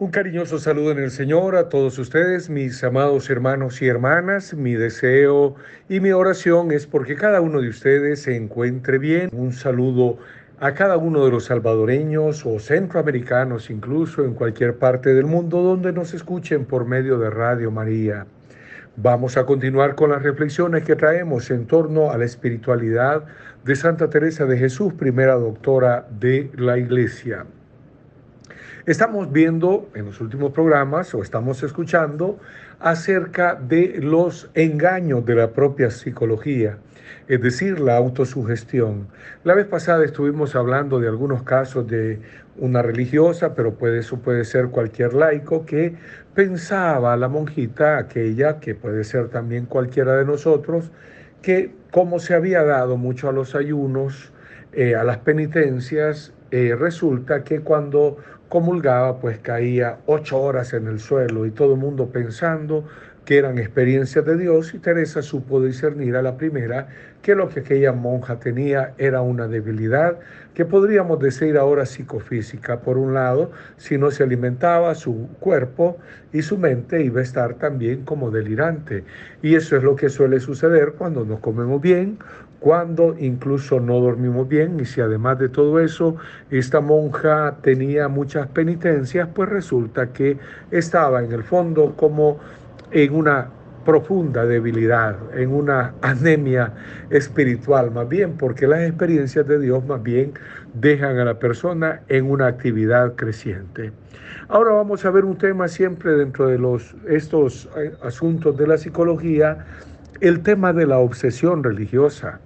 Un cariñoso saludo en el Señor a todos ustedes, mis amados hermanos y hermanas. Mi deseo y mi oración es porque cada uno de ustedes se encuentre bien. Un saludo a cada uno de los salvadoreños o centroamericanos, incluso en cualquier parte del mundo donde nos escuchen por medio de Radio María. Vamos a continuar con las reflexiones que traemos en torno a la espiritualidad de Santa Teresa de Jesús, primera doctora de la Iglesia. Estamos viendo en los últimos programas o estamos escuchando acerca de los engaños de la propia psicología, es decir, la autosugestión. La vez pasada estuvimos hablando de algunos casos de una religiosa, pero puede, eso puede ser cualquier laico que pensaba la monjita, aquella que puede ser también cualquiera de nosotros, que como se había dado mucho a los ayunos, eh, a las penitencias, eh, resulta que cuando comulgaba, pues caía ocho horas en el suelo y todo el mundo pensando que eran experiencias de Dios y Teresa supo discernir a la primera que lo que aquella monja tenía era una debilidad que podríamos decir ahora psicofísica. Por un lado, si no se alimentaba su cuerpo y su mente iba a estar también como delirante. Y eso es lo que suele suceder cuando no comemos bien cuando incluso no dormimos bien y si además de todo eso esta monja tenía muchas penitencias, pues resulta que estaba en el fondo como en una profunda debilidad, en una anemia espiritual más bien, porque las experiencias de Dios más bien dejan a la persona en una actividad creciente. Ahora vamos a ver un tema siempre dentro de los, estos eh, asuntos de la psicología, el tema de la obsesión religiosa.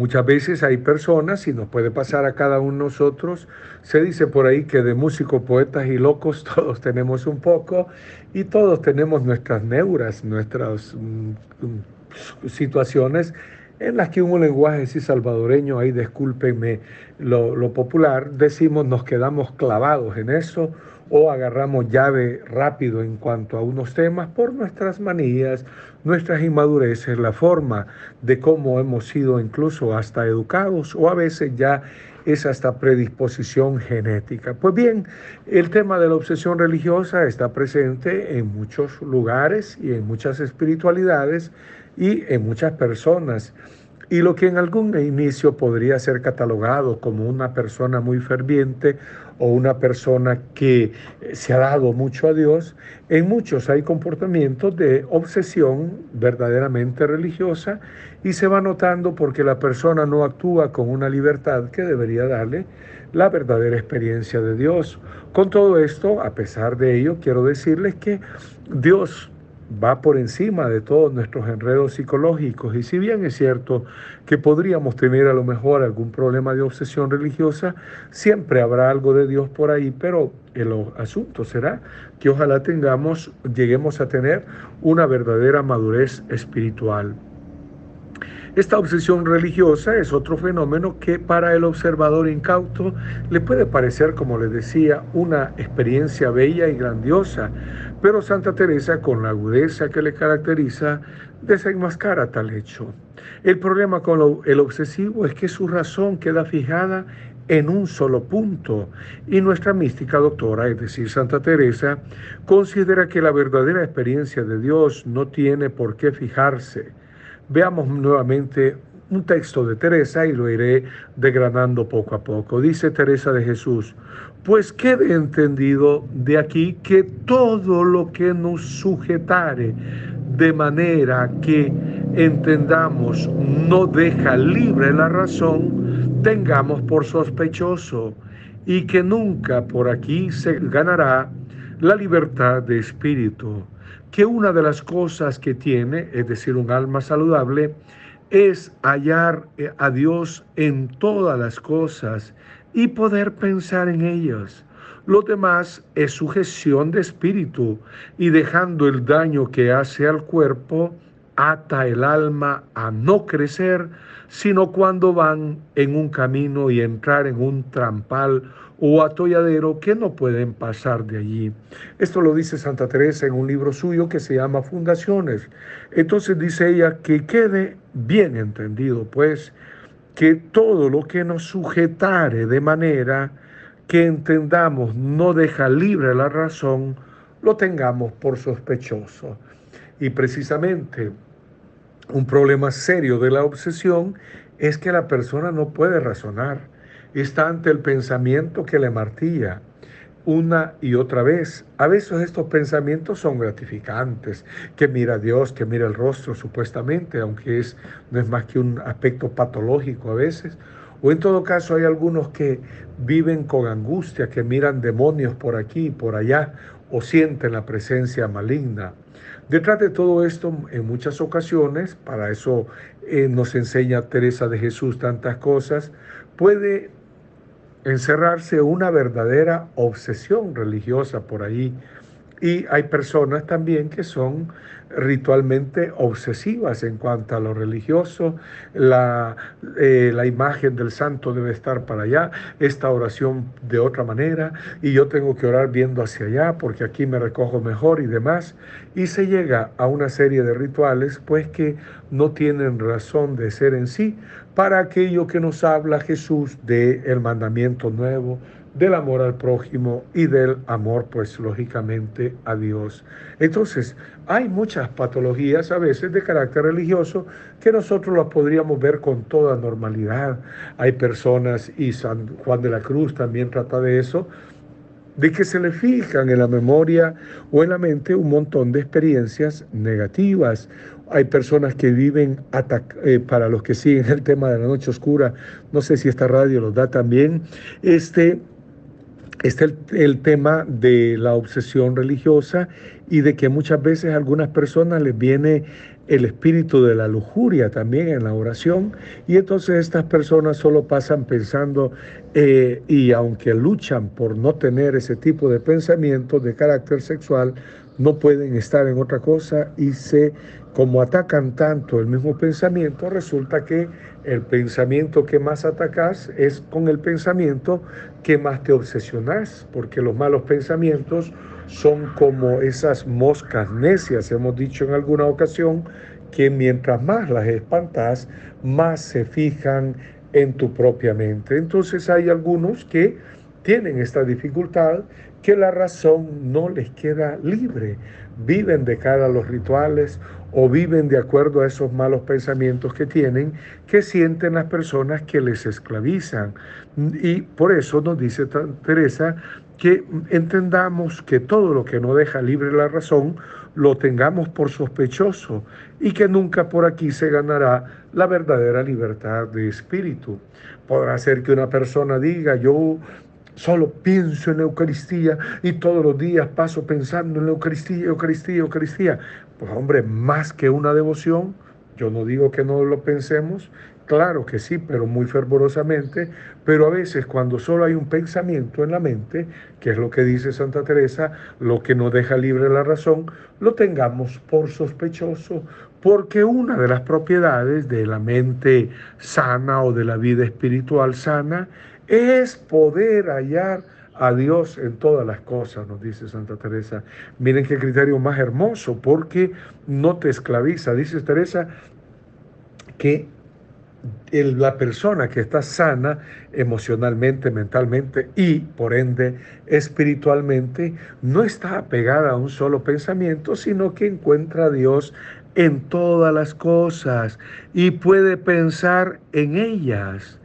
Muchas veces hay personas, y nos puede pasar a cada uno de nosotros, se dice por ahí que de músicos, poetas y locos todos tenemos un poco y todos tenemos nuestras neuras, nuestras mm, mm, situaciones en las que un lenguaje así salvadoreño, ahí discúlpenme lo, lo popular, decimos nos quedamos clavados en eso o agarramos llave rápido en cuanto a unos temas por nuestras manías, nuestras inmadureces, la forma de cómo hemos sido incluso hasta educados o a veces ya es hasta predisposición genética. Pues bien, el tema de la obsesión religiosa está presente en muchos lugares y en muchas espiritualidades y en muchas personas. Y lo que en algún inicio podría ser catalogado como una persona muy ferviente o una persona que se ha dado mucho a Dios, en muchos hay comportamientos de obsesión verdaderamente religiosa y se va notando porque la persona no actúa con una libertad que debería darle la verdadera experiencia de Dios. Con todo esto, a pesar de ello, quiero decirles que Dios va por encima de todos nuestros enredos psicológicos. Y si bien es cierto que podríamos tener a lo mejor algún problema de obsesión religiosa, siempre habrá algo de Dios por ahí, pero el asunto será que ojalá tengamos, lleguemos a tener una verdadera madurez espiritual. Esta obsesión religiosa es otro fenómeno que para el observador incauto le puede parecer, como les decía, una experiencia bella y grandiosa, pero Santa Teresa, con la agudeza que le caracteriza, desenmascara tal hecho. El problema con el obsesivo es que su razón queda fijada en un solo punto. Y nuestra mística doctora, es decir, Santa Teresa, considera que la verdadera experiencia de Dios no tiene por qué fijarse Veamos nuevamente un texto de Teresa y lo iré degradando poco a poco. Dice Teresa de Jesús, pues quede entendido de aquí que todo lo que nos sujetare de manera que entendamos no deja libre la razón, tengamos por sospechoso y que nunca por aquí se ganará la libertad de espíritu que una de las cosas que tiene, es decir, un alma saludable, es hallar eh, a Dios en todas las cosas y poder pensar en ellas. Lo demás es sujeción de espíritu y dejando el daño que hace al cuerpo, ata el alma a no crecer, sino cuando van en un camino y entrar en un trampal o atolladero que no pueden pasar de allí. Esto lo dice Santa Teresa en un libro suyo que se llama Fundaciones. Entonces dice ella que quede bien entendido, pues, que todo lo que nos sujetare de manera que entendamos no deja libre la razón, lo tengamos por sospechoso. Y precisamente un problema serio de la obsesión es que la persona no puede razonar, está ante el pensamiento que le martilla una y otra vez. A veces estos pensamientos son gratificantes, que mira a Dios, que mira el rostro supuestamente, aunque es, no es más que un aspecto patológico a veces. O en todo caso hay algunos que viven con angustia, que miran demonios por aquí y por allá, o sienten la presencia maligna. Detrás de todo esto, en muchas ocasiones, para eso eh, nos enseña Teresa de Jesús tantas cosas, puede encerrarse una verdadera obsesión religiosa por ahí. Y hay personas también que son ritualmente obsesivas en cuanto a lo religioso, la, eh, la imagen del santo debe estar para allá, esta oración de otra manera, y yo tengo que orar viendo hacia allá porque aquí me recojo mejor y demás, y se llega a una serie de rituales pues que no tienen razón de ser en sí para aquello que nos habla Jesús de el mandamiento nuevo, del amor al prójimo y del amor, pues lógicamente, a Dios. Entonces, hay muchas patologías a veces de carácter religioso que nosotros las podríamos ver con toda normalidad. Hay personas, y San Juan de la Cruz también trata de eso, de que se le fijan en la memoria o en la mente un montón de experiencias negativas. Hay personas que viven, eh, para los que siguen el tema de la noche oscura, no sé si esta radio los da también, este, Está el, tema de la obsesión religiosa y de que muchas veces a algunas personas les viene el espíritu de la lujuria también en la oración. Y entonces estas personas solo pasan pensando eh, y aunque luchan por no tener ese tipo de pensamientos de carácter sexual, no pueden estar en otra cosa y se, como atacan tanto el mismo pensamiento, resulta que el pensamiento que más atacas es con el pensamiento que más te obsesionas, porque los malos pensamientos son como esas moscas necias, hemos dicho en alguna ocasión, que mientras más las espantas, más se fijan en tu propia mente. Entonces hay algunos que tienen esta dificultad que la razón no les queda libre, viven de cara a los rituales o viven de acuerdo a esos malos pensamientos que tienen, que sienten las personas que les esclavizan. Y por eso nos dice Teresa que entendamos que todo lo que no deja libre la razón lo tengamos por sospechoso y que nunca por aquí se ganará la verdadera libertad de espíritu. Podrá ser que una persona diga, yo Solo pienso en la Eucaristía y todos los días paso pensando en la Eucaristía, Eucaristía, Eucaristía. Pues hombre, más que una devoción, yo no digo que no lo pensemos, claro que sí, pero muy fervorosamente, pero a veces cuando solo hay un pensamiento en la mente, que es lo que dice Santa Teresa, lo que nos deja libre la razón, lo tengamos por sospechoso, porque una de las propiedades de la mente sana o de la vida espiritual sana es poder hallar a Dios en todas las cosas, nos dice Santa Teresa. Miren qué criterio más hermoso, porque no te esclaviza. Dice Teresa que la persona que está sana emocionalmente, mentalmente y por ende espiritualmente, no está apegada a un solo pensamiento, sino que encuentra a Dios en todas las cosas y puede pensar en ellas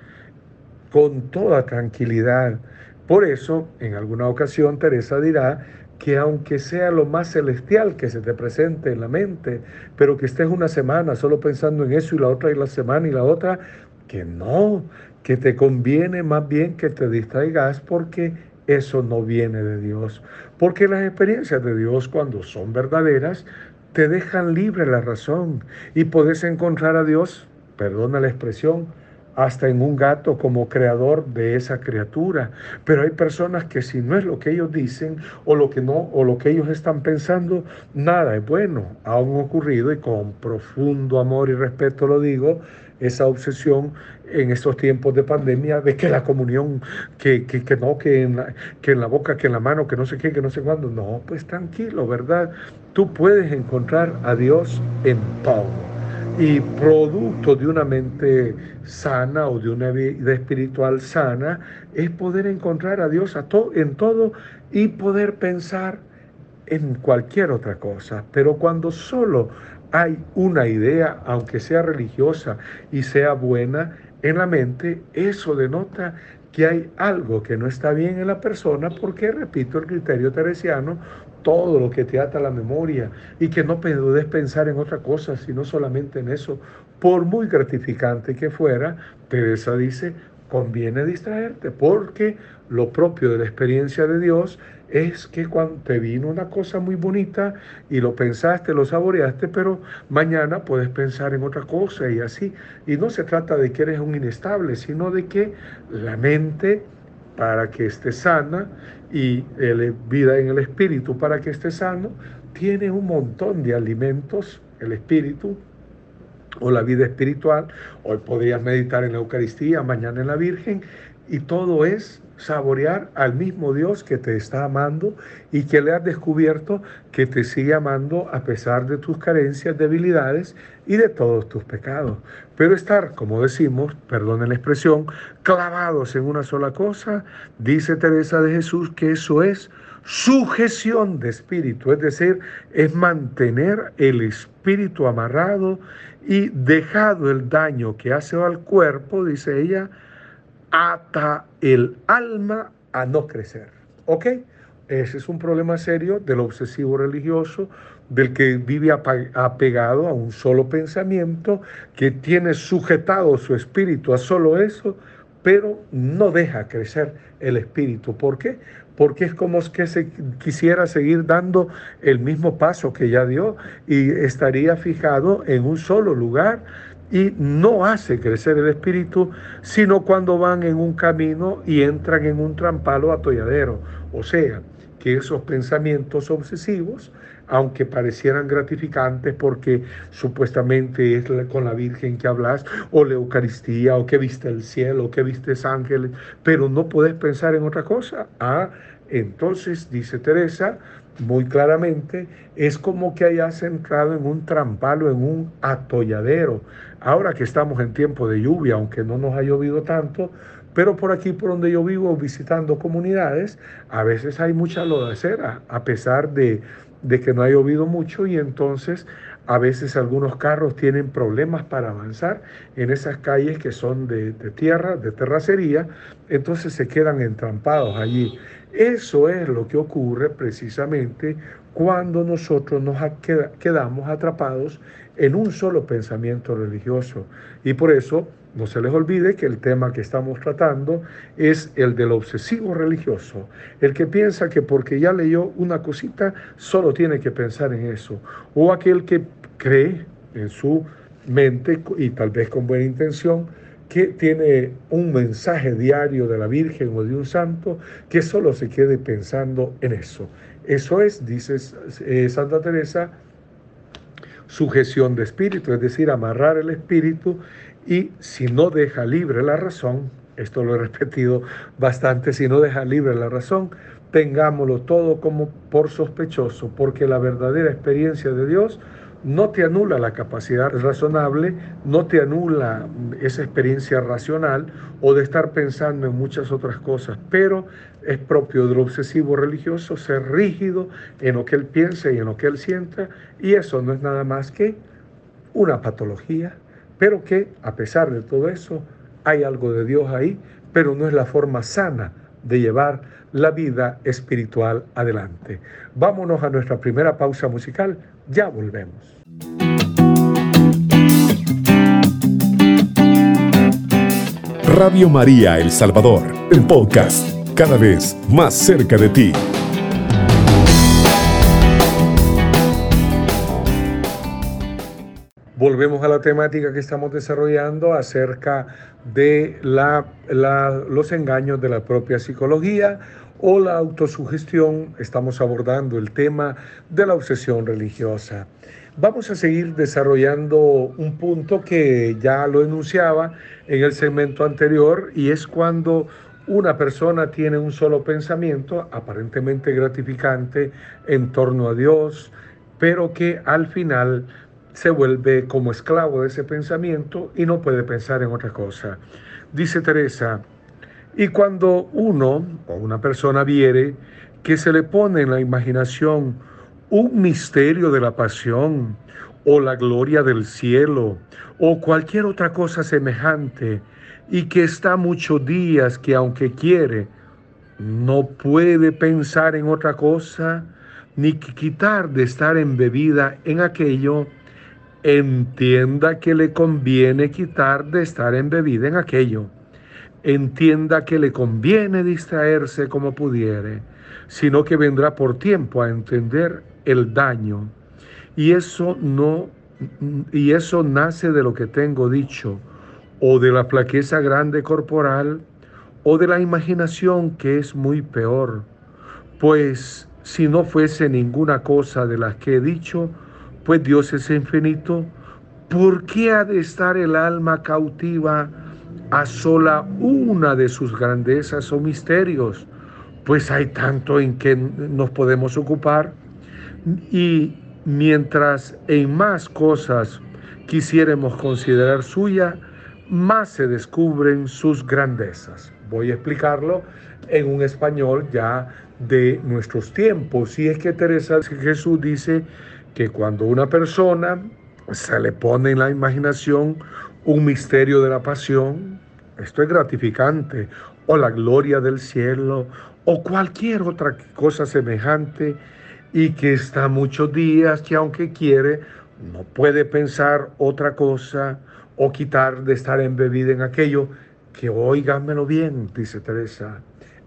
con toda tranquilidad. Por eso, en alguna ocasión, Teresa dirá que aunque sea lo más celestial que se te presente en la mente, pero que estés una semana solo pensando en eso y la otra y la semana y la otra, que no, que te conviene más bien que te distraigas porque eso no viene de Dios. Porque las experiencias de Dios cuando son verdaderas te dejan libre la razón y puedes encontrar a Dios, perdona la expresión, hasta en un gato como creador de esa criatura. Pero hay personas que si no es lo que ellos dicen o lo que no o lo que ellos están pensando, nada es bueno. Ha ocurrido y con profundo amor y respeto lo digo, esa obsesión en estos tiempos de pandemia de que la comunión, que, que, que no, que en, la, que en la boca, que en la mano, que no sé qué, que no sé cuándo. No, pues tranquilo, ¿verdad? Tú puedes encontrar a Dios en todo. Y producto de una mente sana o de una vida espiritual sana es poder encontrar a Dios a en todo y poder pensar en cualquier otra cosa. Pero cuando solo hay una idea, aunque sea religiosa y sea buena, en la mente, eso denota que hay algo que no está bien en la persona porque, repito, el criterio teresiano, todo lo que te ata la memoria y que no puedes pensar en otra cosa, sino solamente en eso, por muy gratificante que fuera, Teresa dice, conviene distraerte porque lo propio de la experiencia de Dios es que cuando te vino una cosa muy bonita y lo pensaste, lo saboreaste, pero mañana puedes pensar en otra cosa y así. Y no se trata de que eres un inestable, sino de que la mente, para que esté sana, y la vida en el espíritu, para que esté sano, tiene un montón de alimentos, el espíritu, o la vida espiritual, hoy podrías meditar en la Eucaristía, mañana en la Virgen, y todo es saborear al mismo Dios que te está amando y que le has descubierto que te sigue amando a pesar de tus carencias, debilidades y de todos tus pecados. Pero estar, como decimos, perdonen la expresión, clavados en una sola cosa, dice Teresa de Jesús que eso es sujeción de espíritu, es decir, es mantener el espíritu amarrado y dejado el daño que hace al cuerpo, dice ella, ata el alma a no crecer. ¿Ok? Ese es un problema serio del obsesivo religioso, del que vive apegado a un solo pensamiento, que tiene sujetado su espíritu a solo eso, pero no deja crecer el espíritu. ¿Por qué? Porque es como que se quisiera seguir dando el mismo paso que ya dio y estaría fijado en un solo lugar y no hace crecer el espíritu, sino cuando van en un camino y entran en un trampalo atolladero. O sea, que esos pensamientos obsesivos, aunque parecieran gratificantes porque supuestamente es con la Virgen que hablas, o la Eucaristía, o que viste el cielo, o que viste ángeles, pero no puedes pensar en otra cosa. Ah, entonces, dice Teresa, muy claramente, es como que hayas entrado en un trampalo, en un atolladero. Ahora que estamos en tiempo de lluvia, aunque no nos ha llovido tanto, pero por aquí, por donde yo vivo, visitando comunidades, a veces hay mucha lodacera, a pesar de, de que no ha llovido mucho y entonces a veces algunos carros tienen problemas para avanzar en esas calles que son de, de, tierra, de terracería, entonces se quedan entrampados allí. Eso es lo que ocurre precisamente cuando nosotros nos quedamos atrapados en un solo pensamiento religioso. Y por eso no se les olvide que el tema que estamos tratando es el del obsesivo religioso, el que piensa que porque ya leyó una cosita, solo tiene que pensar en eso, o aquel que cree en su mente y tal vez con buena intención, que tiene un mensaje diario de la Virgen o de un santo, que solo se quede pensando en eso. Eso es, dice eh, Santa Teresa, sujeción de espíritu, es decir, amarrar el espíritu y si no deja libre la razón, esto lo he repetido bastante, si no deja libre la razón, tengámoslo todo como por sospechoso, porque la verdadera experiencia de Dios no te anula la capacidad razonable, no te anula esa experiencia racional o de estar pensando en muchas otras cosas, pero es propio del obsesivo religioso ser rígido en lo que él piensa y en lo que él sienta, y eso no es nada más que una patología, pero que a pesar de todo eso hay algo de Dios ahí, pero no es la forma sana de llevar la vida espiritual adelante. Vámonos a nuestra primera pausa musical, ya volvemos. Radio María El Salvador, el podcast, cada vez más cerca de ti. Volvemos a la temática que estamos desarrollando acerca de la, los engaños de la propia psicología o la autosugestión. Estamos abordando el tema de la obsesión religiosa. Vamos a seguir desarrollando un punto que ya lo enunciaba en el segmento anterior y es cuando una persona tiene un solo pensamiento aparentemente gratificante en torno a Dios, pero que al final se vuelve como esclavo de ese pensamiento y no puede pensar en otra cosa. Dice Teresa, y cuando uno o una persona viere que se le pone en la imaginación un misterio de la pasión o la gloria del cielo o cualquier otra cosa semejante, y que está muchos días que aunque quiere, no puede pensar en otra cosa, ni quitar de estar embebida en aquello, entienda que le conviene quitar de estar embebida en aquello. Entienda que le conviene distraerse como pudiere, sino que vendrá por tiempo a entender el daño. Y eso no y eso nace de lo que tengo dicho o de la flaqueza grande corporal, o de la imaginación que es muy peor, pues si no fuese ninguna cosa de las que he dicho, pues Dios es infinito, ¿por qué ha de estar el alma cautiva a sola una de sus grandezas o misterios? Pues hay tanto en que nos podemos ocupar y mientras en más cosas quisiéramos considerar suya, más se descubren sus grandezas. Voy a explicarlo en un español ya de nuestros tiempos. Y es que Teresa Jesús dice que cuando una persona se le pone en la imaginación un misterio de la pasión, esto es gratificante, o la gloria del cielo, o cualquier otra cosa semejante, y que está muchos días que aunque quiere, no puede pensar otra cosa, o quitar de estar embebida en aquello, que oígamelo bien, dice Teresa,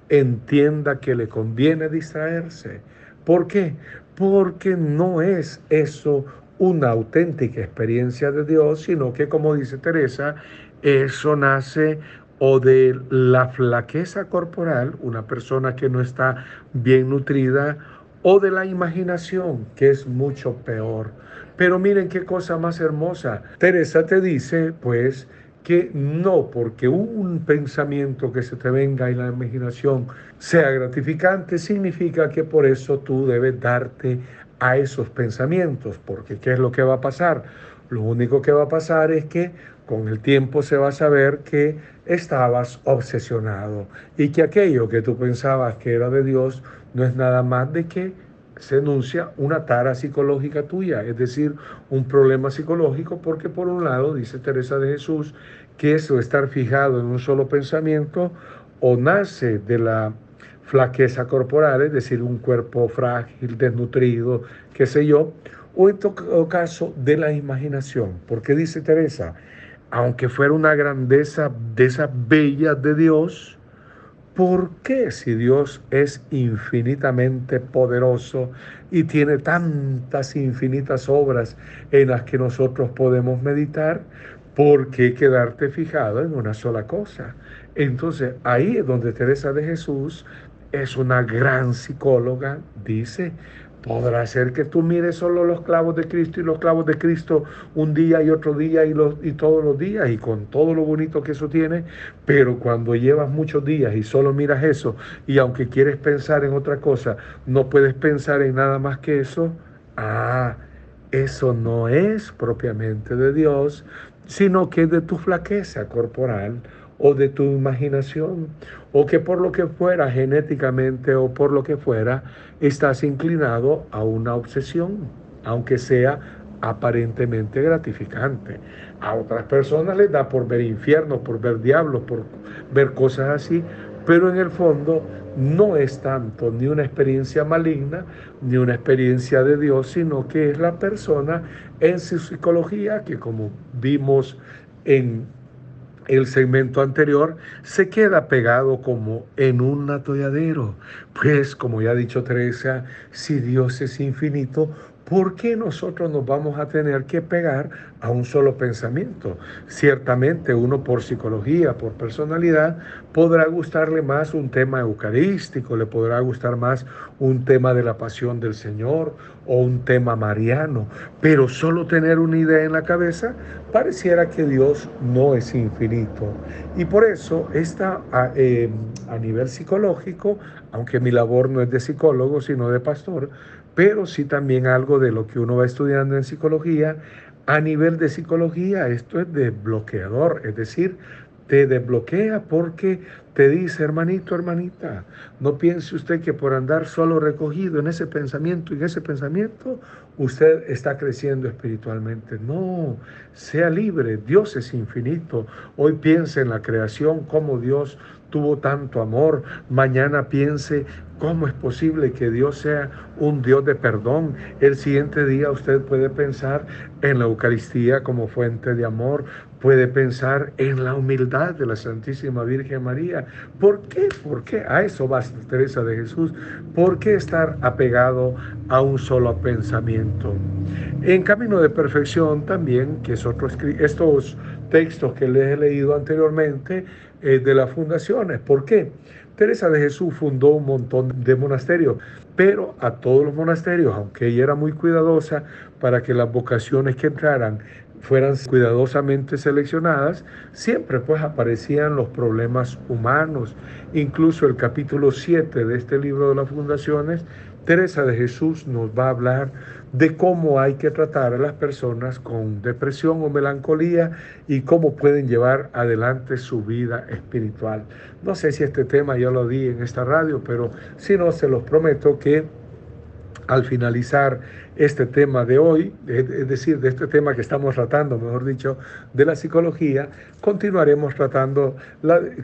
entienda que le conviene distraerse. ¿Por qué? Porque no es eso una auténtica experiencia de Dios, sino que, como dice Teresa, eso nace o de la flaqueza corporal, una persona que no está bien nutrida, o de la imaginación, que es mucho peor. Pero miren qué cosa más hermosa. Teresa te dice, pues, que no porque un pensamiento que se te venga en la imaginación sea gratificante, significa que por eso tú debes darte a esos pensamientos, porque ¿qué es lo que va a pasar? Lo único que va a pasar es que con el tiempo se va a saber que estabas obsesionado y que aquello que tú pensabas que era de Dios no es nada más de que se enuncia una tara psicológica tuya, es decir, un problema psicológico, porque por un lado, dice Teresa de Jesús, que eso estar fijado en un solo pensamiento o nace de la flaqueza corporal, es decir, un cuerpo frágil, desnutrido, qué sé yo, o en todo caso de la imaginación, porque dice Teresa, aunque fuera una grandeza de esas bellas de Dios, ¿Por qué si Dios es infinitamente poderoso y tiene tantas infinitas obras en las que nosotros podemos meditar? ¿Por qué quedarte fijado en una sola cosa? Entonces ahí es donde Teresa de Jesús es una gran psicóloga, dice, Podrá ser que tú mires solo los clavos de Cristo y los clavos de Cristo un día y otro día y, los, y todos los días y con todo lo bonito que eso tiene, pero cuando llevas muchos días y solo miras eso y aunque quieres pensar en otra cosa, no puedes pensar en nada más que eso, ah, eso no es propiamente de Dios, sino que de tu flaqueza corporal o de tu imaginación, o que por lo que fuera genéticamente o por lo que fuera, estás inclinado a una obsesión, aunque sea aparentemente gratificante. A otras personas les da por ver infierno, por ver diablos, por ver cosas así, pero en el fondo no es tanto ni una experiencia maligna, ni una experiencia de Dios, sino que es la persona en su psicología, que como vimos en el segmento anterior, se queda pegado como en un atolladero. Pues, como ya ha dicho Teresa, si Dios es infinito, ¿por qué nosotros nos vamos a tener que pegar a un solo pensamiento? Ciertamente uno por psicología, por personalidad, podrá gustarle más un tema eucarístico, le podrá gustar más un tema de la pasión del Señor o un tema mariano, pero solo tener una idea en la cabeza pareciera que Dios no es infinito. Y por eso está a, a nivel psicológico, aunque mi labor no es de psicólogo, sino de pastor, pero sí también algo de lo que uno va estudiando en psicología. A nivel de psicología, esto es desbloqueador, es decir, te desbloquea porque te dice, hermanito, hermanita, no piense usted que por andar solo recogido en ese pensamiento y en ese pensamiento, usted está creciendo espiritualmente. No, sea libre, Dios es infinito. Hoy piense en la creación, cómo Dios tuvo tanto amor. Mañana piense ¿Cómo es posible que Dios sea un Dios de perdón? El siguiente día usted puede pensar en la Eucaristía como fuente de amor, puede pensar en la humildad de la Santísima Virgen María. ¿Por qué? ¿Por qué? A eso basta Teresa de Jesús. ¿Por qué estar apegado a un solo pensamiento? En Camino de Perfección también, que es otro estos textos que les he leído anteriormente eh, de las fundaciones. ¿Por qué? Teresa de Jesús fundó un montón de monasterios, pero a todos los monasterios, aunque ella era muy cuidadosa para que las vocaciones que entraran fueran cuidadosamente seleccionadas, siempre pues aparecían los problemas humanos. Incluso el capítulo 7 de este libro de las fundaciones, Teresa de Jesús nos va a hablar de cómo hay que tratar a las personas con depresión o melancolía y cómo pueden llevar adelante su vida espiritual. No sé si este tema ya lo di en esta radio, pero si no, se los prometo que al finalizar este tema de hoy, es decir, de este tema que estamos tratando, mejor dicho, de la psicología, continuaremos tratando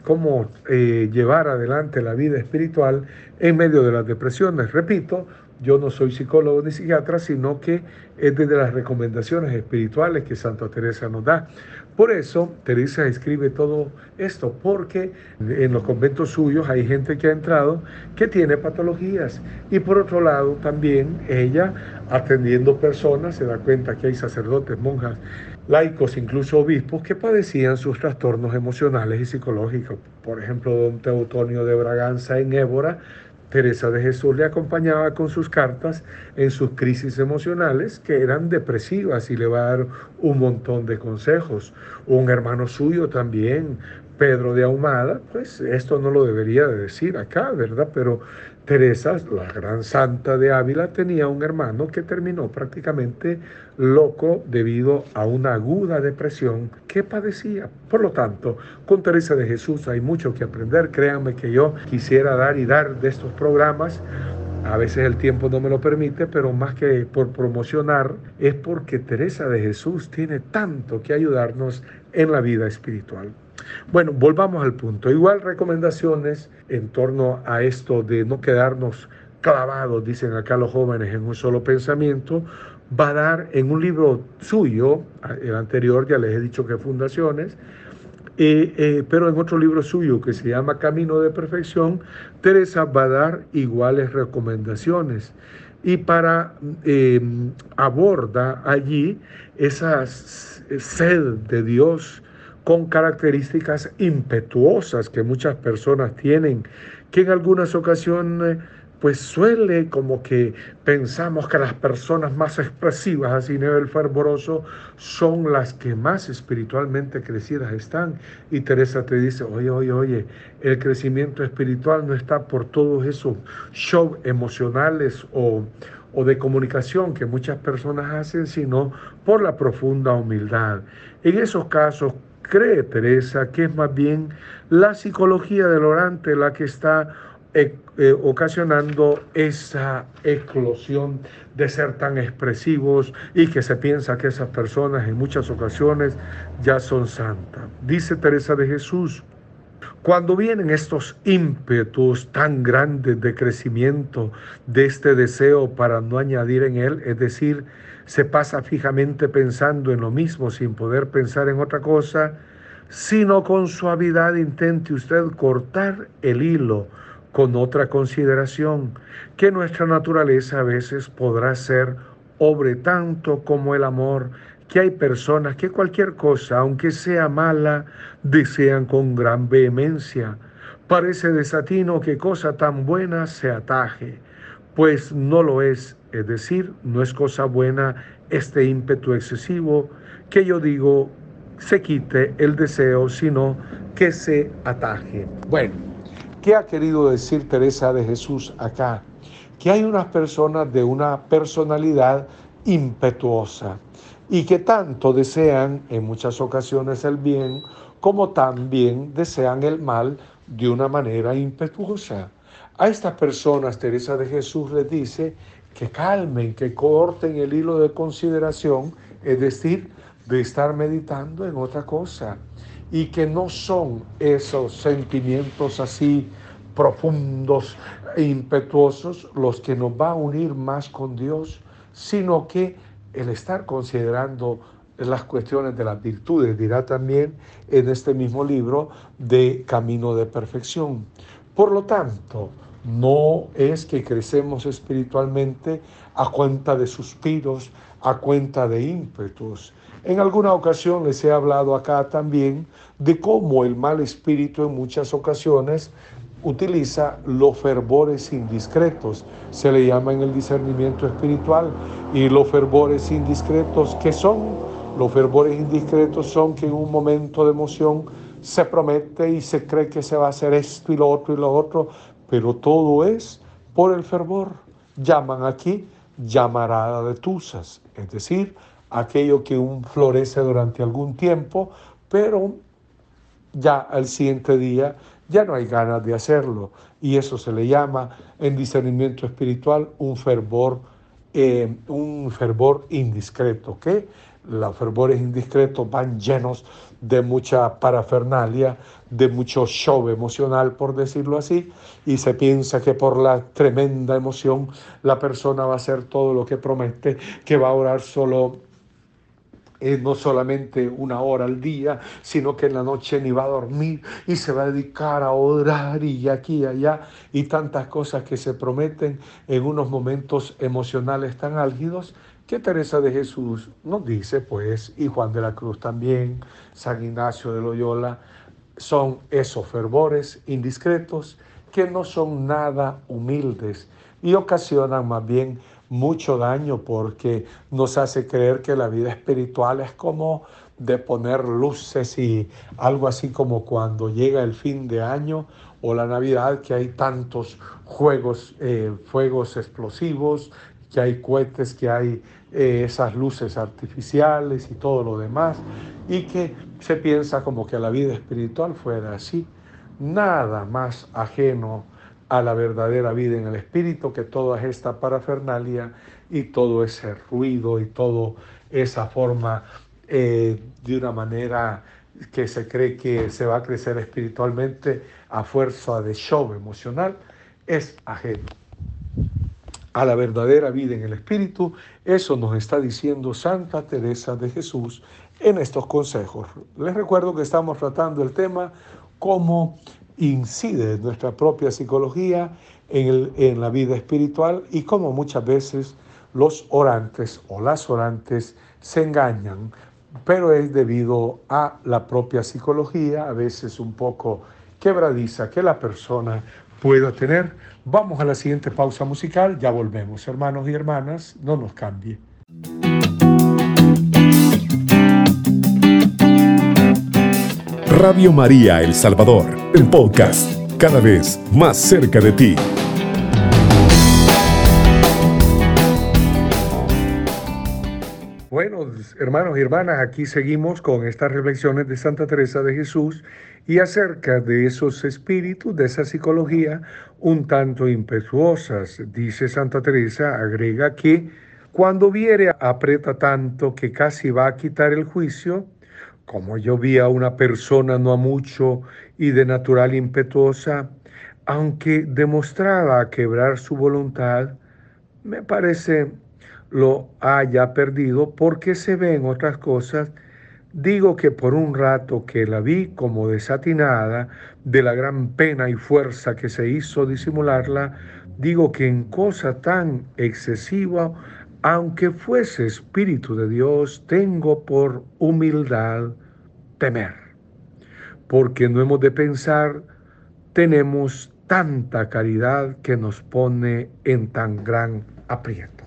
cómo eh, llevar adelante la vida espiritual en medio de las depresiones. Repito, yo no soy psicólogo ni psiquiatra, sino que es desde las recomendaciones espirituales que Santa Teresa nos da. Por eso Teresa escribe todo esto, porque en los conventos suyos hay gente que ha entrado que tiene patologías. Y por otro lado, también ella, atendiendo personas, se da cuenta que hay sacerdotes, monjas, laicos, incluso obispos, que padecían sus trastornos emocionales y psicológicos. Por ejemplo, don Teutonio de Braganza en Évora Teresa de Jesús le acompañaba con sus cartas en sus crisis emocionales que eran depresivas y le va a dar un montón de consejos. Un hermano suyo también, Pedro de Ahumada, pues esto no lo debería de decir acá, ¿verdad? Pero Teresa, la gran santa de Ávila, tenía un hermano que terminó prácticamente loco debido a una aguda depresión que padecía. Por lo tanto, con Teresa de Jesús hay mucho que aprender. Créanme que yo quisiera dar y dar de estos programas. A veces el tiempo no me lo permite, pero más que por promocionar, es porque Teresa de Jesús tiene tanto que ayudarnos en la vida espiritual. Bueno, volvamos al punto. Igual recomendaciones en torno a esto de no quedarnos clavados, dicen acá los jóvenes, en un solo pensamiento, va a dar en un libro suyo, el anterior ya les he dicho que Fundaciones, eh, eh, pero en otro libro suyo que se llama Camino de Perfección, Teresa va a dar iguales recomendaciones. Y para eh, aborda allí esa sed de Dios con características impetuosas que muchas personas tienen, que en algunas ocasiones pues suele como que pensamos que las personas más expresivas así nivel fervoroso son las que más espiritualmente crecidas están. Y Teresa te dice, oye, oye, oye, el crecimiento espiritual no está por todos esos shows emocionales o, o de comunicación que muchas personas hacen, sino por la profunda humildad. En esos casos, cree Teresa que es más bien la psicología del orante la que está eh, eh, ocasionando esa eclosión de ser tan expresivos y que se piensa que esas personas en muchas ocasiones ya son santas. Dice Teresa de Jesús, cuando vienen estos ímpetus tan grandes de crecimiento de este deseo para no añadir en él, es decir, se pasa fijamente pensando en lo mismo sin poder pensar en otra cosa, sino con suavidad intente usted cortar el hilo con otra consideración, que nuestra naturaleza a veces podrá ser obre tanto como el amor, que hay personas que cualquier cosa, aunque sea mala, desean con gran vehemencia. Parece desatino que cosa tan buena se ataje, pues no lo es, es decir, no es cosa buena este ímpetu excesivo que yo digo se quite el deseo, sino que se ataje. Bueno, ¿qué ha querido decir Teresa de Jesús acá? Que hay unas personas de una personalidad impetuosa y que tanto desean en muchas ocasiones el bien como también desean el mal de una manera impetuosa. A estas personas Teresa de Jesús les dice que calmen, que corten el hilo de consideración, es decir, de estar meditando en otra cosa y que no son esos sentimientos así profundos e impetuosos los que nos va a unir más con Dios, sino que el estar considerando las cuestiones de las virtudes, dirá también en este mismo libro de Camino de Perfección. Por lo tanto, no es que crecemos espiritualmente a cuenta de suspiros, a cuenta de ímpetus, en alguna ocasión les he hablado acá también de cómo el mal espíritu en muchas ocasiones utiliza los fervores indiscretos, se le llama en el discernimiento espiritual, y los fervores indiscretos, ¿qué son? Los fervores indiscretos son que en un momento de emoción se promete y se cree que se va a hacer esto y lo otro y lo otro, pero todo es por el fervor. Llaman aquí llamarada de tusas, es decir, aquello que un florece durante algún tiempo, pero ya al siguiente día ya no hay ganas de hacerlo. Y eso se le llama en discernimiento espiritual un fervor, eh, un fervor indiscreto, que los fervores indiscretos van llenos de mucha parafernalia, de mucho show emocional, por decirlo así, y se piensa que por la tremenda emoción la persona va a hacer todo lo que promete, que va a orar solo no solamente una hora al día, sino que en la noche ni va a dormir y se va a dedicar a orar y aquí y allá y tantas cosas que se prometen en unos momentos emocionales tan álgidos que Teresa de Jesús nos dice, pues, y Juan de la Cruz también, San Ignacio de Loyola, son esos fervores indiscretos que no son nada humildes y ocasionan más bien mucho daño porque nos hace creer que la vida espiritual es como de poner luces y algo así como cuando llega el fin de año o la Navidad, que hay tantos juegos, eh, fuegos explosivos, que hay cohetes, que hay eh, esas luces artificiales y todo lo demás, y que se piensa como que la vida espiritual fuera así. Nada más ajeno a la verdadera vida en el espíritu que toda esta parafernalia y todo ese ruido y toda esa forma eh, de una manera que se cree que se va a crecer espiritualmente a fuerza de show emocional es ajeno a la verdadera vida en el espíritu. Eso nos está diciendo Santa Teresa de Jesús en estos consejos. Les recuerdo que estamos tratando el tema como incide nuestra propia psicología en, en la vida espiritual y como muchas veces los orantes o las orantes se engañan, pero es debido a la propia psicología, a veces un poco quebradiza, que la persona pueda tener. Vamos a la siguiente pausa musical, ya volvemos, hermanos y hermanas, no nos cambie. Radio María El Salvador, el podcast, cada vez más cerca de ti. Bueno, hermanos y hermanas, aquí seguimos con estas reflexiones de Santa Teresa de Jesús y acerca de esos espíritus, de esa psicología un tanto impetuosas. Dice Santa Teresa, agrega que cuando viere aprieta tanto que casi va a quitar el juicio, como yo vi a una persona no a mucho y de natural impetuosa, aunque demostraba quebrar su voluntad, me parece lo haya perdido porque se ven otras cosas. Digo que por un rato que la vi como desatinada de la gran pena y fuerza que se hizo disimularla, digo que en cosa tan excesiva aunque fuese Espíritu de Dios, tengo por humildad temer, porque no hemos de pensar, tenemos tanta caridad que nos pone en tan gran aprieto.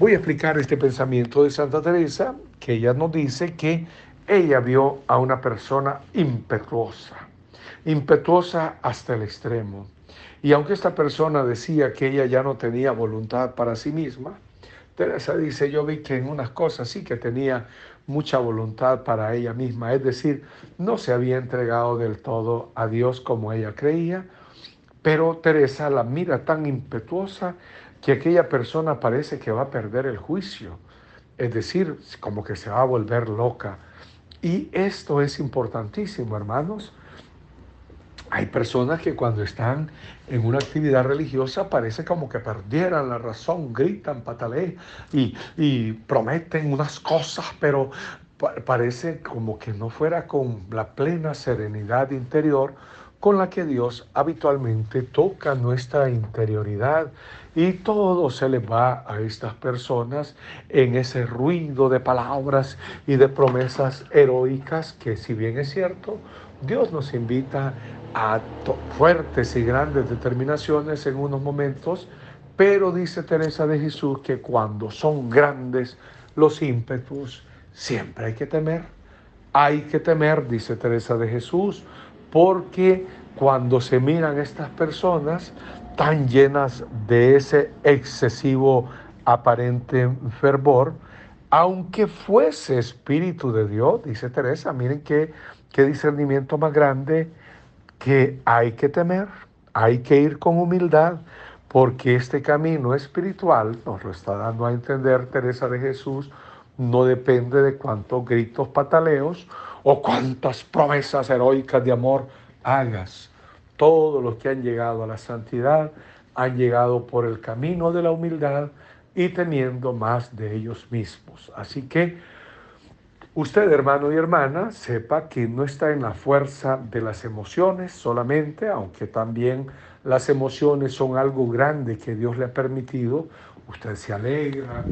Voy a explicar este pensamiento de Santa Teresa, que ella nos dice que ella vio a una persona impetuosa, impetuosa hasta el extremo. Y aunque esta persona decía que ella ya no tenía voluntad para sí misma, Teresa dice, yo vi que en unas cosas sí que tenía mucha voluntad para ella misma, es decir, no se había entregado del todo a Dios como ella creía, pero Teresa la mira tan impetuosa que aquella persona parece que va a perder el juicio, es decir, como que se va a volver loca. Y esto es importantísimo, hermanos. Hay personas que cuando están en una actividad religiosa parece como que perdieran la razón, gritan, patalean y, y prometen unas cosas, pero parece como que no fuera con la plena serenidad interior con la que Dios habitualmente toca nuestra interioridad y todo se le va a estas personas en ese ruido de palabras y de promesas heroicas que si bien es cierto, Dios nos invita a fuertes y grandes determinaciones en unos momentos, pero dice Teresa de Jesús que cuando son grandes los ímpetus, siempre hay que temer. Hay que temer, dice Teresa de Jesús, porque cuando se miran estas personas tan llenas de ese excesivo aparente fervor, aunque fuese espíritu de Dios, dice Teresa, miren qué, qué discernimiento más grande que hay que temer, hay que ir con humildad, porque este camino espiritual, nos lo está dando a entender Teresa de Jesús, no depende de cuántos gritos pataleos o cuántas promesas heroicas de amor hagas. Todos los que han llegado a la santidad han llegado por el camino de la humildad y teniendo más de ellos mismos. Así que usted, hermano y hermana, sepa que no está en la fuerza de las emociones solamente, aunque también las emociones son algo grande que Dios le ha permitido. Usted se alegra,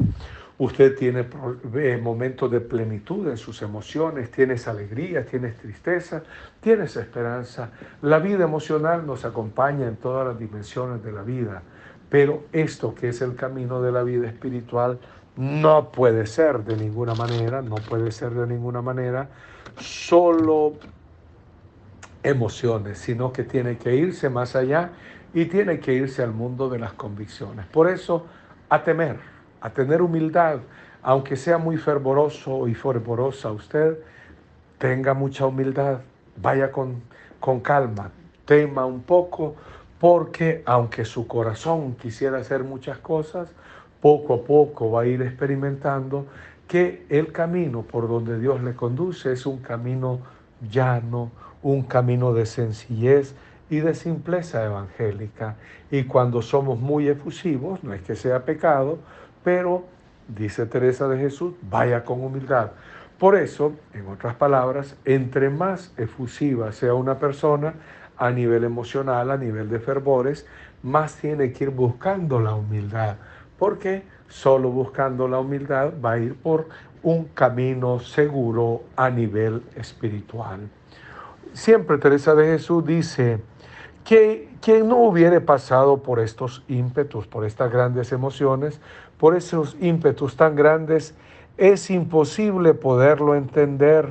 Usted tiene eh, momentos de plenitud en sus emociones, tienes alegría, tienes tristeza, tienes esperanza. La vida emocional nos acompaña en todas las dimensiones de la vida, pero esto que es el camino de la vida espiritual no puede ser de ninguna manera, no puede ser de ninguna manera solo emociones, sino que tiene que irse más allá y tiene que irse al mundo de las convicciones. Por eso, a temer a tener humildad, aunque sea muy fervoroso y fervorosa usted, tenga mucha humildad, vaya con, con calma, tema un poco, porque aunque su corazón quisiera hacer muchas cosas, poco a poco va a ir experimentando que el camino por donde Dios le conduce es un camino llano, un camino de sencillez y de simpleza evangélica. Y cuando somos muy efusivos, no es que sea pecado, pero, dice Teresa de Jesús, vaya con humildad. Por eso, en otras palabras, entre más efusiva sea una persona a nivel emocional, a nivel de fervores, más tiene que ir buscando la humildad, porque solo buscando la humildad va a ir por un camino seguro a nivel espiritual. Siempre Teresa de Jesús dice que quien no hubiere pasado por estos ímpetus, por estas grandes emociones, por esos ímpetus tan grandes, es imposible poderlo entender,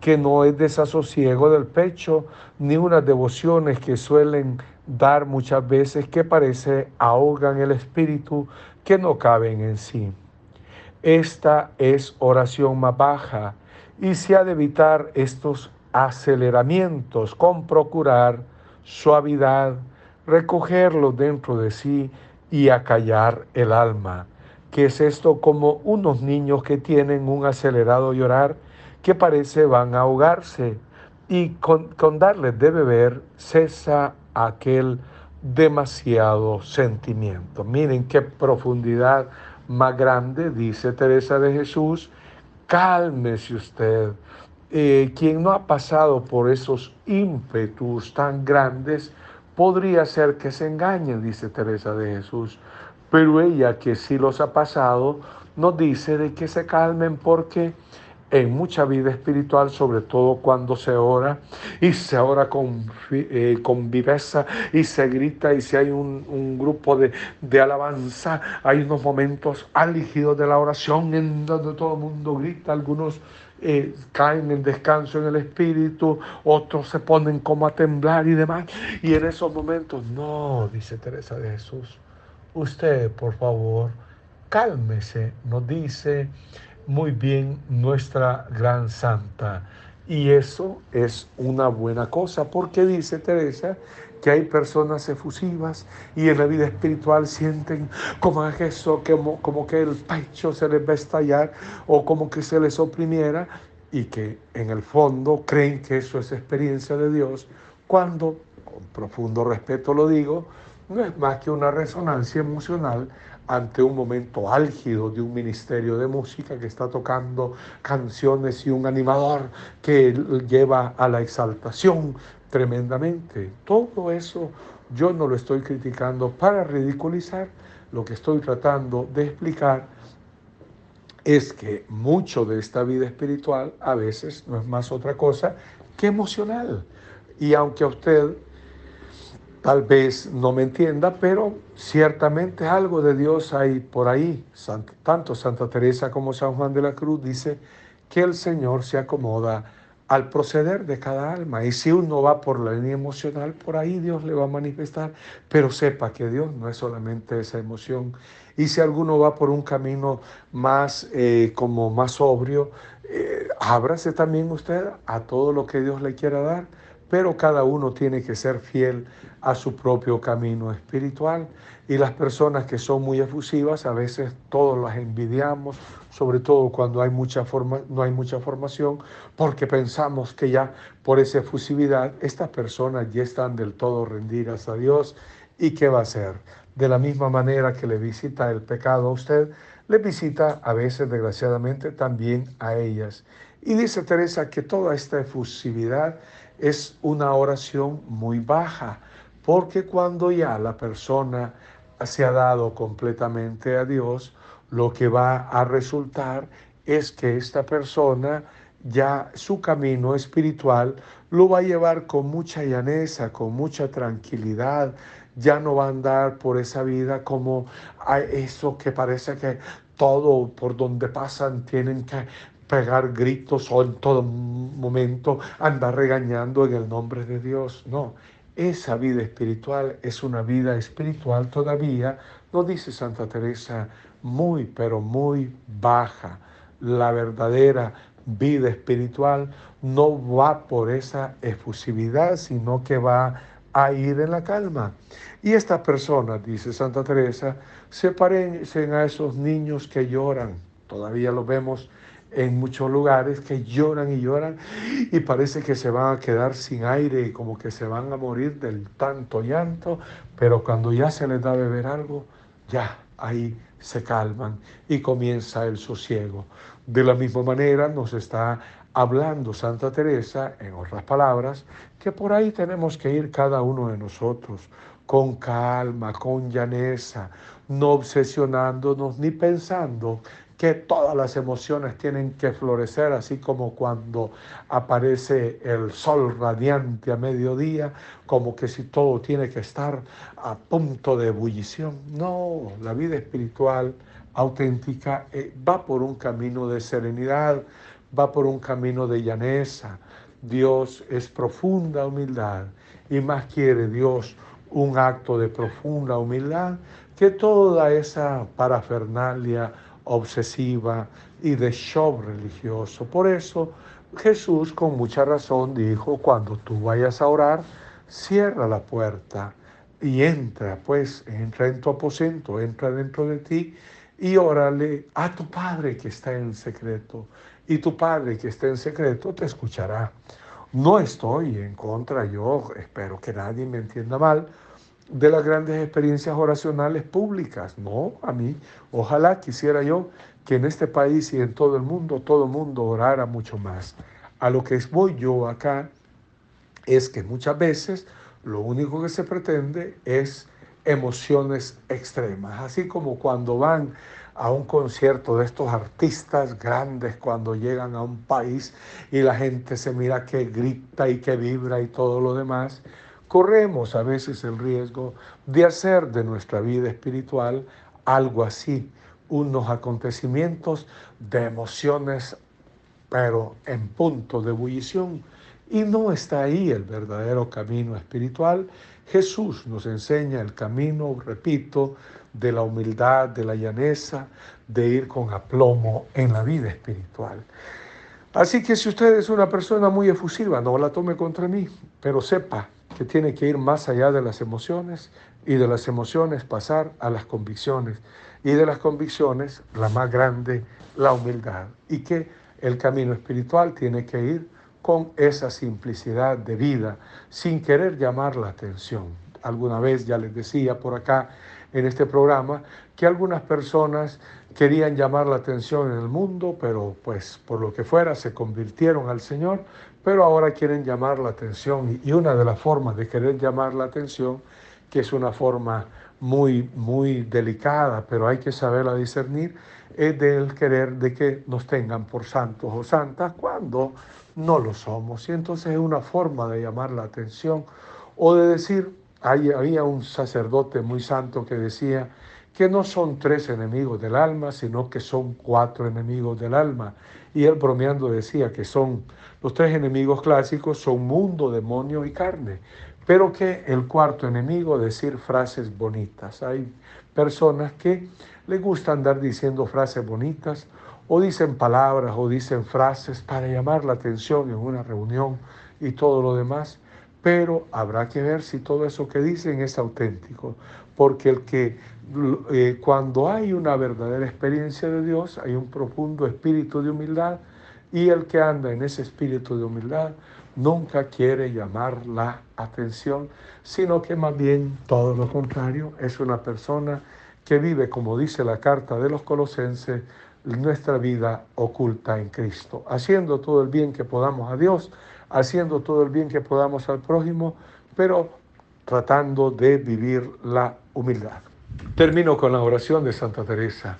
que no es desasosiego del pecho, ni unas devociones que suelen dar muchas veces que parece ahogan el espíritu, que no caben en sí. Esta es oración más baja y se ha de evitar estos aceleramientos con procurar suavidad, recogerlo dentro de sí y acallar el alma, que es esto como unos niños que tienen un acelerado llorar que parece van a ahogarse y con, darles de beber cesa aquel demasiado sentimiento. Miren qué profundidad más grande, dice Teresa de Jesús, cálmese usted. Eh, quien no ha pasado por esos ímpetus tan grandes, podría ser que se engañen, dice Teresa de Jesús, Pero ella que sí los ha pasado, nos dice de que se calmen porque en mucha vida espiritual, sobre todo cuando se ora y se ora con, eh, con viveza y se grita y si hay un, grupo de, de, alabanza, hay unos momentos álgidos de la oración en donde todo el mundo grita, algunos eh, caen en descanso en el espíritu, otros se ponen como a temblar y demás. Y en esos momentos, no, dice Teresa de Jesús, usted por favor, cálmese, nos dice muy bien nuestra gran santa. Y eso es una buena cosa, porque dice Teresa que hay personas efusivas y en la vida espiritual sienten como eso, como, como que el pecho se les va a estallar o como que se les oprimiera y que en el fondo creen que eso es experiencia de Dios, cuando, con profundo respeto lo digo, no es más que una resonancia emocional ante un momento álgido de un ministerio de música que está tocando canciones y un animador que lleva a la exaltación tremendamente. Todo eso yo no lo estoy criticando para ridiculizar, lo que estoy tratando de explicar es que mucho de esta vida espiritual a veces no es más otra cosa que emocional. Y aunque a usted Tal vez no me entienda, pero ciertamente algo de Dios hay por ahí. Tanto Santa Teresa como San Juan de la Cruz dice que el Señor se acomoda al proceder de cada alma. Y si uno va por la línea emocional, por ahí Dios le va a manifestar. Pero sepa que Dios no es solamente esa emoción. Y si alguno va por un camino más eh, como más sobrio, eh, ábrase también usted a todo lo que Dios le quiera dar pero cada uno tiene que ser fiel a su propio camino espiritual. Y las personas que son muy efusivas, a veces todos las envidiamos, sobre todo cuando hay mucha forma, no hay mucha formación, porque pensamos que ya por esa efusividad estas personas ya están del todo rendidas a Dios. ¿Y qué va a hacer? De la misma manera que le visita el pecado a usted, le visita a veces, desgraciadamente, también a ellas. Y dice Teresa que toda esta efusividad es una oración muy baja, porque cuando ya la persona se ha dado completamente a Dios, lo que va a resultar es que esta persona ya su camino espiritual lo va a llevar con mucha llaneza, con mucha tranquilidad, ya no va a andar por esa vida como eso que parece que todo por donde pasan tienen que pegar gritos o en todo momento andar regañando en el nombre de Dios. No, esa vida espiritual es una vida espiritual todavía, no dice Santa Teresa, muy, pero muy baja. La verdadera vida espiritual no va por esa efusividad, sino que va a ir en la calma. Y estas personas, dice Santa Teresa, se parecen a esos niños que lloran. Todavía lo vemos en muchos lugares que lloran y lloran y parece que se van a quedar sin aire y como que se van a morir del tanto llanto, pero cuando ya se les da a beber algo, ya ahí se calman y comienza el sosiego. De la misma manera nos está hablando Santa Teresa, en otras palabras, que por ahí tenemos que ir cada uno de nosotros con calma, con llaneza, no obsesionándonos ni pensando que todas las emociones tienen que florecer, así como cuando aparece el sol radiante a mediodía, como que si todo tiene que estar a punto de ebullición. No, la vida espiritual auténtica eh, va por un camino de serenidad, va por un camino de llaneza. Dios es profunda humildad y más quiere Dios un acto de profunda humildad que toda esa parafernalia obsesiva y de show religioso. Por eso Jesús con mucha razón dijo, cuando tú vayas a orar, cierra la puerta y entra, pues, entra en tu aposento, entra dentro de ti y órale a tu Padre que está en secreto. Y tu Padre que está en secreto te escuchará. No estoy en contra, yo espero que nadie me entienda mal, de las grandes experiencias oracionales públicas. No, a mí, ojalá quisiera yo que en este país y en todo el mundo, todo el mundo orara mucho más. A lo que voy yo acá es que muchas veces lo único que se pretende es emociones extremas, así como cuando van a un concierto de estos artistas grandes cuando llegan a un país y la gente se mira que grita y que vibra y todo lo demás, corremos a veces el riesgo de hacer de nuestra vida espiritual algo así, unos acontecimientos de emociones, pero en punto de ebullición. Y no está ahí el verdadero camino espiritual. Jesús nos enseña el camino, repito, de la humildad, de la llaneza, de ir con aplomo en la vida espiritual. Así que si usted es una persona muy efusiva, no la tome contra mí, pero sepa que tiene que ir más allá de las emociones y de las emociones pasar a las convicciones y de las convicciones la más grande, la humildad y que el camino espiritual tiene que ir con esa simplicidad de vida sin querer llamar la atención. Alguna vez ya les decía por acá en este programa que algunas personas querían llamar la atención en el mundo, pero pues por lo que fuera se convirtieron al Señor, pero ahora quieren llamar la atención y una de las formas de querer llamar la atención, que es una forma muy, muy delicada, pero hay que saberla discernir, es del querer de que nos tengan por santos o santas cuando no lo somos. Y entonces es una forma de llamar la atención o de decir, había un sacerdote muy santo que decía que no son tres enemigos del alma, sino que son cuatro enemigos del alma. Y él bromeando decía que son los tres enemigos clásicos, son mundo, demonio y carne. Pero que el cuarto enemigo, decir frases bonitas. Hay personas que les gusta andar diciendo frases bonitas o dicen palabras o dicen frases para llamar la atención en una reunión y todo lo demás pero habrá que ver si todo eso que dicen es auténtico, porque el que eh, cuando hay una verdadera experiencia de Dios, hay un profundo espíritu de humildad, y el que anda en ese espíritu de humildad nunca quiere llamar la atención, sino que más bien todo lo contrario, es una persona que vive, como dice la carta de los colosenses, nuestra vida oculta en Cristo, haciendo todo el bien que podamos a Dios haciendo todo el bien que podamos al prójimo, pero tratando de vivir la humildad. Termino con la oración de Santa Teresa.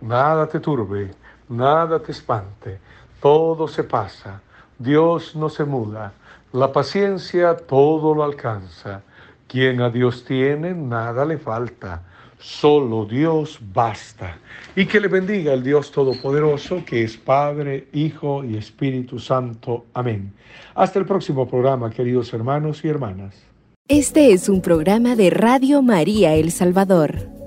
Nada te turbe, nada te espante, todo se pasa, Dios no se muda, la paciencia todo lo alcanza. Quien a Dios tiene, nada le falta Solo Dios basta. Y que le bendiga el Dios Todopoderoso, que es Padre, Hijo y Espíritu Santo. Amén. Hasta el próximo programa, queridos hermanos y hermanas. Este es un programa de Radio María El Salvador.